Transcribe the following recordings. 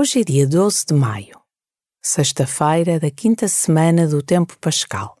Hoje é dia 12 de maio, sexta-feira da quinta semana do Tempo Pascal.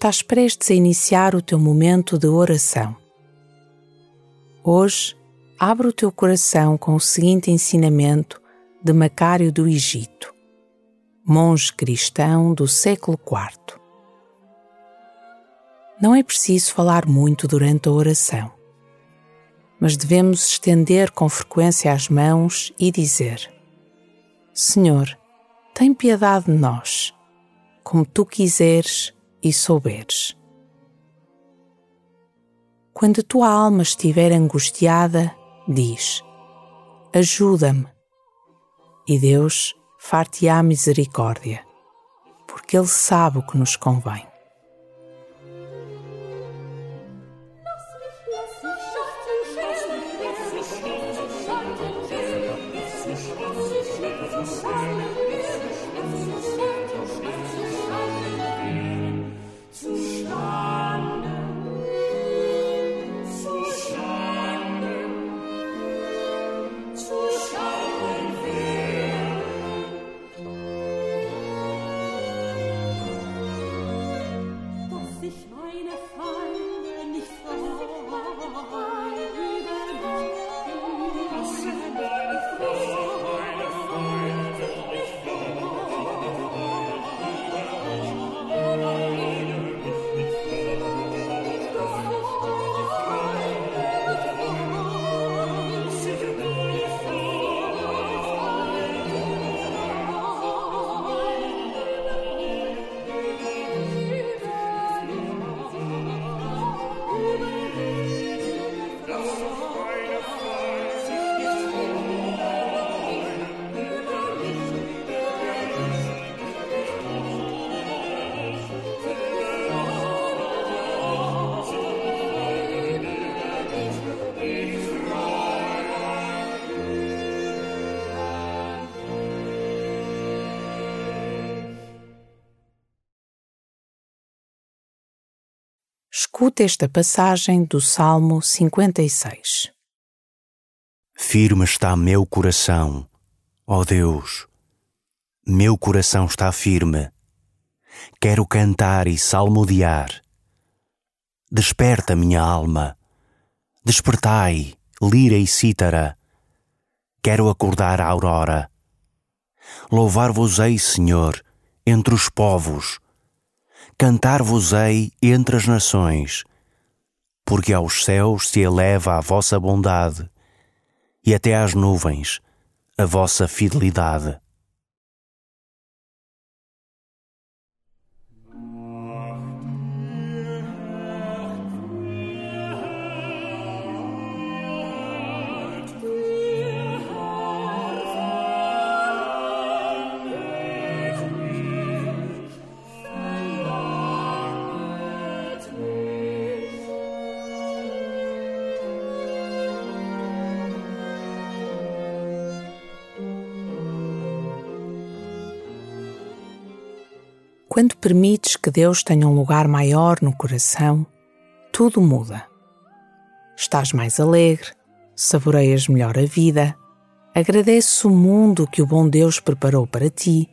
Estás prestes a iniciar o teu momento de oração. Hoje, abre o teu coração com o seguinte ensinamento de Macário do Egito, monge cristão do século IV. Não é preciso falar muito durante a oração, mas devemos estender com frequência as mãos e dizer: Senhor, tem piedade de nós, como tu quiseres e souberes. Quando a tua alma estiver angustiada, diz: Ajuda-me. E Deus far-te-á misericórdia, porque Ele sabe o que nos convém. Escuta esta passagem do Salmo 56. Firme está meu coração, ó Deus. Meu coração está firme. Quero cantar e salmodiar. Desperta, minha alma. Despertai, lira e cítara. Quero acordar a aurora. Louvar-vos-ei, Senhor, entre os povos cantar-vos-ei entre as nações, porque aos céus se eleva a vossa bondade e até às nuvens a vossa fidelidade. Quando permites que Deus tenha um lugar maior no coração, tudo muda. Estás mais alegre, saboreias melhor a vida, agradeces o mundo que o bom Deus preparou para ti,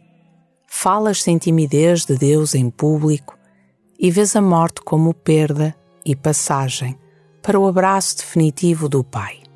falas sem timidez de Deus em público e vês a morte como perda e passagem para o abraço definitivo do Pai.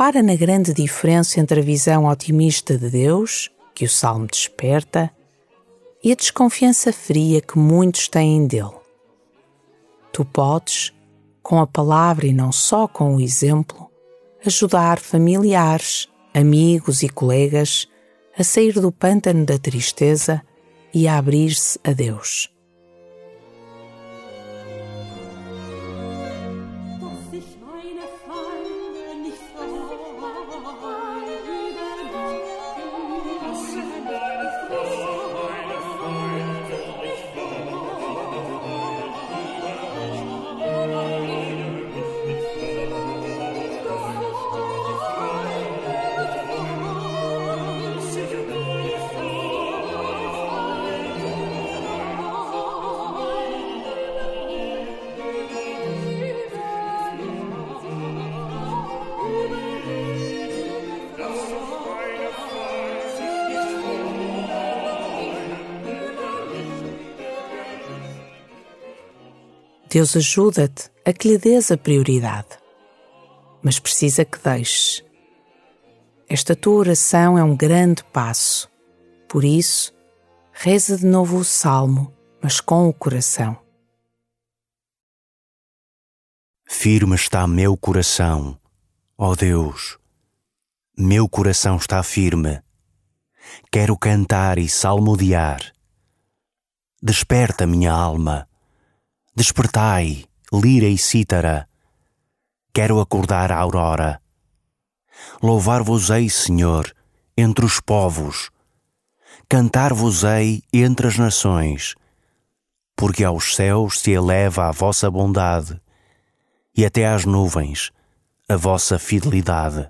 Repara na grande diferença entre a visão otimista de Deus, que o Salmo desperta, e a desconfiança fria que muitos têm dele. Tu podes, com a palavra e não só com o exemplo, ajudar familiares, amigos e colegas a sair do pântano da tristeza e a abrir-se a Deus. Deus ajuda-te a que lhe dês a prioridade, mas precisa que deixes. Esta tua oração é um grande passo, por isso, reza de novo o salmo, mas com o coração. Firme está meu coração, ó Deus, meu coração está firme. Quero cantar e salmodiar. Desperta minha alma Despertai, lira e cítara. Quero acordar a aurora. Louvar-vos-ei, Senhor, entre os povos. Cantar-vos-ei entre as nações, porque aos céus se eleva a vossa bondade e até às nuvens a vossa fidelidade.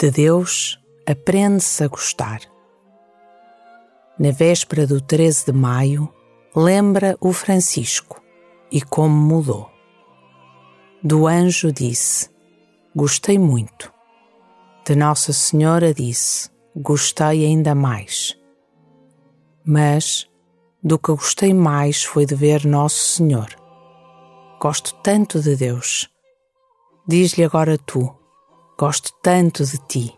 De Deus aprende-se a gostar. Na véspera do 13 de maio, lembra o Francisco e como mudou. Do anjo disse: Gostei muito. De Nossa Senhora disse: Gostei ainda mais. Mas do que gostei mais foi de ver Nosso Senhor. Gosto tanto de Deus. Diz-lhe agora tu Gosto tanto de ti.